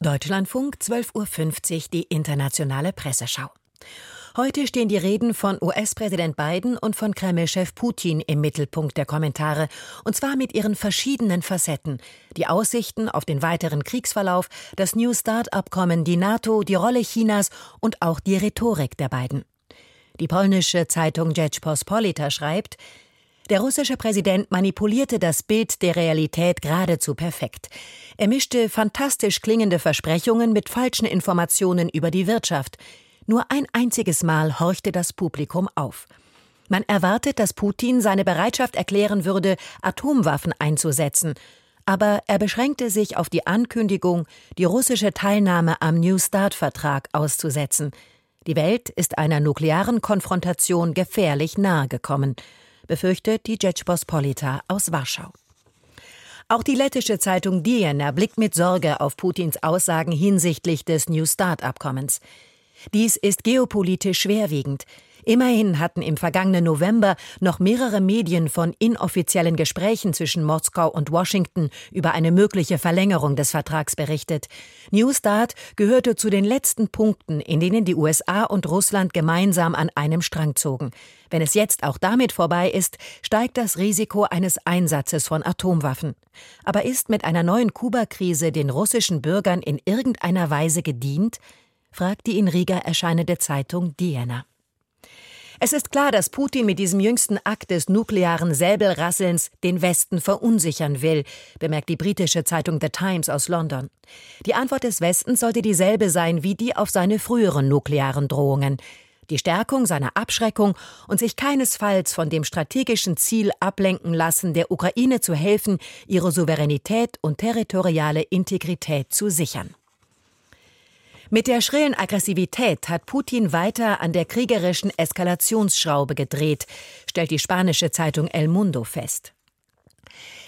Deutschlandfunk 12.50 Uhr die internationale Presseschau. Heute stehen die Reden von US-Präsident Biden und von Kreml-Chef Putin im Mittelpunkt der Kommentare, und zwar mit ihren verschiedenen Facetten. Die Aussichten auf den weiteren Kriegsverlauf, das New Start-Abkommen, die NATO, die Rolle Chinas und auch die Rhetorik der beiden. Die polnische Zeitung Rzeczpospolita schreibt, der russische Präsident manipulierte das Bild der Realität geradezu perfekt. Er mischte fantastisch klingende Versprechungen mit falschen Informationen über die Wirtschaft. Nur ein einziges Mal horchte das Publikum auf. Man erwartet, dass Putin seine Bereitschaft erklären würde, Atomwaffen einzusetzen. Aber er beschränkte sich auf die Ankündigung, die russische Teilnahme am New Start-Vertrag auszusetzen. Die Welt ist einer nuklearen Konfrontation gefährlich nahe gekommen befürchtet die Rzeczpospolita aus Warschau. Auch die lettische Zeitung Diena blickt mit Sorge auf Putins Aussagen hinsichtlich des New Start-Abkommens. Dies ist geopolitisch schwerwiegend. Immerhin hatten im vergangenen November noch mehrere Medien von inoffiziellen Gesprächen zwischen Moskau und Washington über eine mögliche Verlängerung des Vertrags berichtet. New Start gehörte zu den letzten Punkten, in denen die USA und Russland gemeinsam an einem Strang zogen. Wenn es jetzt auch damit vorbei ist, steigt das Risiko eines Einsatzes von Atomwaffen. Aber ist mit einer neuen Kuba-Krise den russischen Bürgern in irgendeiner Weise gedient? fragt die in Riga erscheinende Zeitung Diana. Es ist klar, dass Putin mit diesem jüngsten Akt des nuklearen Säbelrasselns den Westen verunsichern will, bemerkt die britische Zeitung The Times aus London. Die Antwort des Westens sollte dieselbe sein wie die auf seine früheren nuklearen Drohungen. Die Stärkung seiner Abschreckung und sich keinesfalls von dem strategischen Ziel ablenken lassen, der Ukraine zu helfen, ihre Souveränität und territoriale Integrität zu sichern. Mit der schrillen Aggressivität hat Putin weiter an der kriegerischen Eskalationsschraube gedreht, stellt die spanische Zeitung El Mundo fest.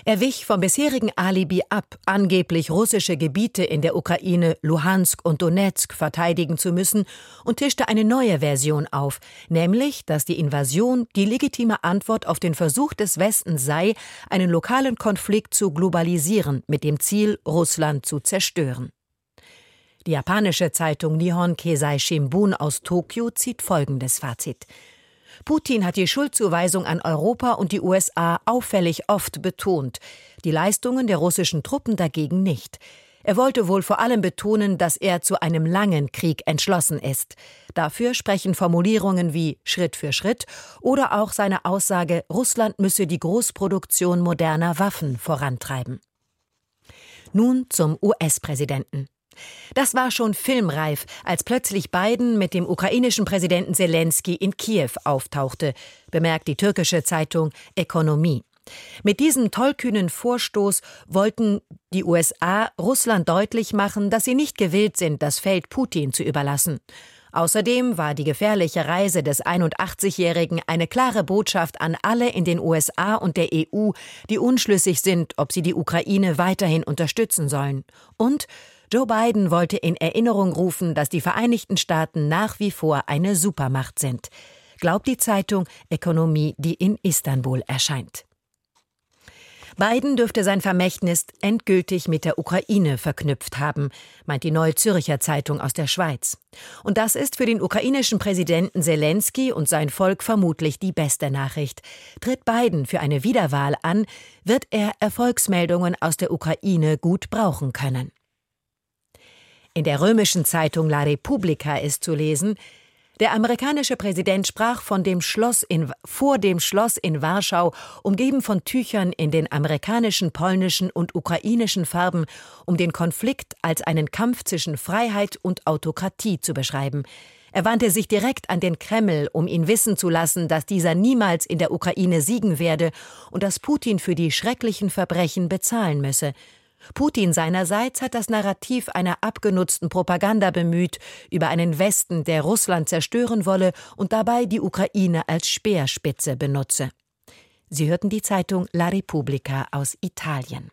Er wich vom bisherigen Alibi ab, angeblich russische Gebiete in der Ukraine, Luhansk und Donetsk verteidigen zu müssen, und tischte eine neue Version auf, nämlich, dass die Invasion die legitime Antwort auf den Versuch des Westens sei, einen lokalen Konflikt zu globalisieren, mit dem Ziel, Russland zu zerstören. Die japanische Zeitung Nihon Keizai Shimbun aus Tokio zieht folgendes Fazit. Putin hat die Schuldzuweisung an Europa und die USA auffällig oft betont, die Leistungen der russischen Truppen dagegen nicht. Er wollte wohl vor allem betonen, dass er zu einem langen Krieg entschlossen ist. Dafür sprechen Formulierungen wie Schritt für Schritt oder auch seine Aussage, Russland müsse die Großproduktion moderner Waffen vorantreiben. Nun zum US-Präsidenten. Das war schon filmreif, als plötzlich Biden mit dem ukrainischen Präsidenten Zelensky in Kiew auftauchte, bemerkt die türkische Zeitung Ökonomie. Mit diesem tollkühnen Vorstoß wollten die USA Russland deutlich machen, dass sie nicht gewillt sind, das Feld Putin zu überlassen. Außerdem war die gefährliche Reise des 81-Jährigen eine klare Botschaft an alle in den USA und der EU, die unschlüssig sind, ob sie die Ukraine weiterhin unterstützen sollen. Und Joe Biden wollte in Erinnerung rufen, dass die Vereinigten Staaten nach wie vor eine Supermacht sind. Glaubt die Zeitung Ökonomie, die in Istanbul erscheint. Biden dürfte sein Vermächtnis endgültig mit der Ukraine verknüpft haben, meint die Neue Zürcher Zeitung aus der Schweiz. Und das ist für den ukrainischen Präsidenten Zelensky und sein Volk vermutlich die beste Nachricht. Tritt Biden für eine Wiederwahl an, wird er Erfolgsmeldungen aus der Ukraine gut brauchen können. In der römischen Zeitung La Repubblica ist zu lesen, der amerikanische Präsident sprach von dem Schloss in, vor dem Schloss in Warschau, umgeben von Tüchern in den amerikanischen, polnischen und ukrainischen Farben, um den Konflikt als einen Kampf zwischen Freiheit und Autokratie zu beschreiben. Er wandte sich direkt an den Kreml, um ihn wissen zu lassen, dass dieser niemals in der Ukraine siegen werde und dass Putin für die schrecklichen Verbrechen bezahlen müsse. Putin seinerseits hat das Narrativ einer abgenutzten Propaganda bemüht über einen Westen, der Russland zerstören wolle und dabei die Ukraine als Speerspitze benutze. Sie hörten die Zeitung La Repubblica aus Italien.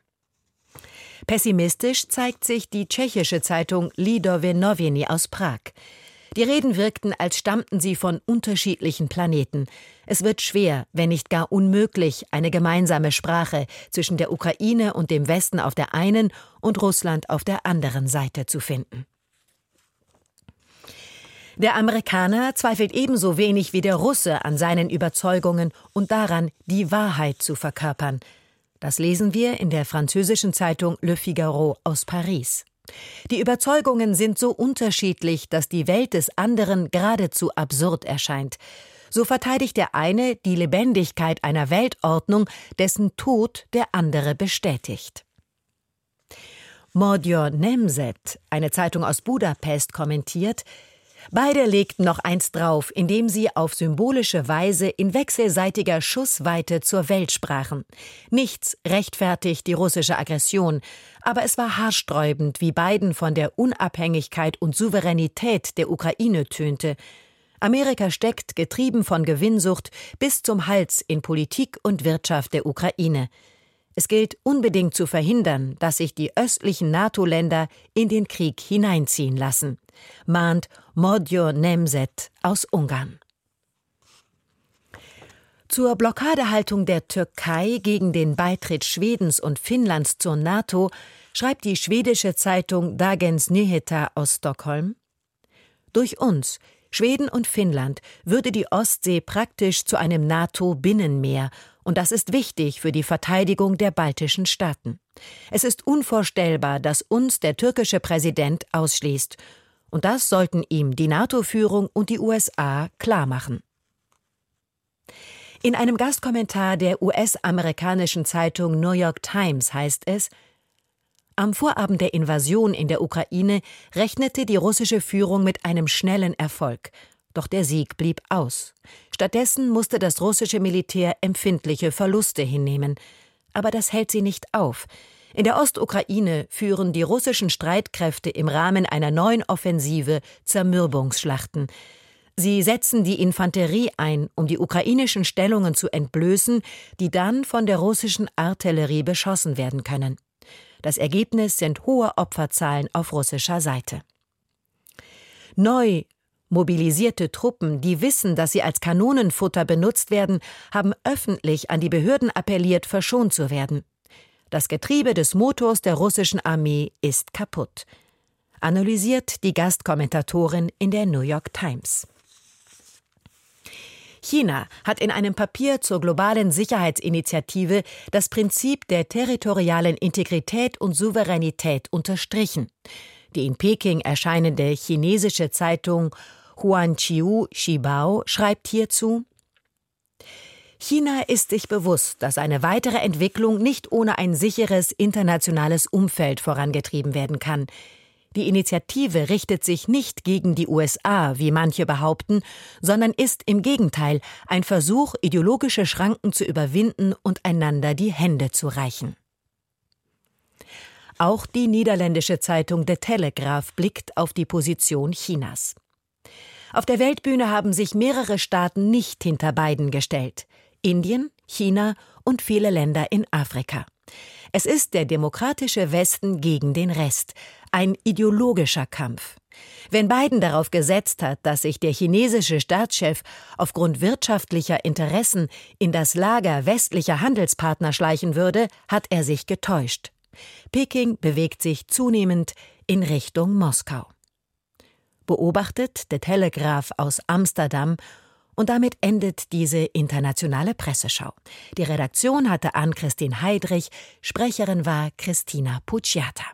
Pessimistisch zeigt sich die tschechische Zeitung Lidové Noviny aus Prag. Die Reden wirkten, als stammten sie von unterschiedlichen Planeten. Es wird schwer, wenn nicht gar unmöglich, eine gemeinsame Sprache zwischen der Ukraine und dem Westen auf der einen und Russland auf der anderen Seite zu finden. Der Amerikaner zweifelt ebenso wenig wie der Russe an seinen Überzeugungen und daran, die Wahrheit zu verkörpern. Das lesen wir in der französischen Zeitung Le Figaro aus Paris. Die Überzeugungen sind so unterschiedlich, dass die Welt des anderen geradezu absurd erscheint. So verteidigt der eine die Lebendigkeit einer Weltordnung, dessen Tod der andere bestätigt. Mordior Nemzet, eine Zeitung aus Budapest, kommentiert, Beide legten noch eins drauf, indem sie auf symbolische Weise in wechselseitiger Schussweite zur Welt sprachen. Nichts rechtfertigt die russische Aggression, aber es war haarsträubend, wie Biden von der Unabhängigkeit und Souveränität der Ukraine tönte. Amerika steckt, getrieben von Gewinnsucht, bis zum Hals in Politik und Wirtschaft der Ukraine. Es gilt unbedingt zu verhindern, dass sich die östlichen NATO-Länder in den Krieg hineinziehen lassen, mahnt Modjo Nemzet aus Ungarn. Zur Blockadehaltung der Türkei gegen den Beitritt Schwedens und Finnlands zur NATO schreibt die schwedische Zeitung Dagens Nyheter aus Stockholm Durch uns, Schweden und Finnland, würde die Ostsee praktisch zu einem NATO-Binnenmeer und das ist wichtig für die Verteidigung der baltischen Staaten. Es ist unvorstellbar, dass uns der türkische Präsident ausschließt. Und das sollten ihm die NATO-Führung und die USA klarmachen. In einem Gastkommentar der US-amerikanischen Zeitung New York Times heißt es, am Vorabend der Invasion in der Ukraine rechnete die russische Führung mit einem schnellen Erfolg. Doch der Sieg blieb aus. Stattdessen musste das russische Militär empfindliche Verluste hinnehmen. Aber das hält sie nicht auf. In der Ostukraine führen die russischen Streitkräfte im Rahmen einer neuen Offensive Zermürbungsschlachten. Sie setzen die Infanterie ein, um die ukrainischen Stellungen zu entblößen, die dann von der russischen Artillerie beschossen werden können. Das Ergebnis sind hohe Opferzahlen auf russischer Seite. Neu Mobilisierte Truppen, die wissen, dass sie als Kanonenfutter benutzt werden, haben öffentlich an die Behörden appelliert, verschont zu werden. Das Getriebe des Motors der russischen Armee ist kaputt. Analysiert die Gastkommentatorin in der New York Times. China hat in einem Papier zur globalen Sicherheitsinitiative das Prinzip der territorialen Integrität und Souveränität unterstrichen. Die in Peking erscheinende chinesische Zeitung Huanqiu Shibao schreibt hierzu China ist sich bewusst, dass eine weitere Entwicklung nicht ohne ein sicheres internationales Umfeld vorangetrieben werden kann. Die Initiative richtet sich nicht gegen die USA, wie manche behaupten, sondern ist im Gegenteil ein Versuch, ideologische Schranken zu überwinden und einander die Hände zu reichen. Auch die niederländische Zeitung The Telegraph blickt auf die Position Chinas. Auf der Weltbühne haben sich mehrere Staaten nicht hinter beiden gestellt. Indien, China und viele Länder in Afrika. Es ist der demokratische Westen gegen den Rest, ein ideologischer Kampf. Wenn Biden darauf gesetzt hat, dass sich der chinesische Staatschef aufgrund wirtschaftlicher Interessen in das Lager westlicher Handelspartner schleichen würde, hat er sich getäuscht. Peking bewegt sich zunehmend in Richtung Moskau beobachtet der Telegraph aus Amsterdam und damit endet diese internationale Presseschau. Die Redaktion hatte Ann-Christine Heidrich, Sprecherin war Christina Pucciata.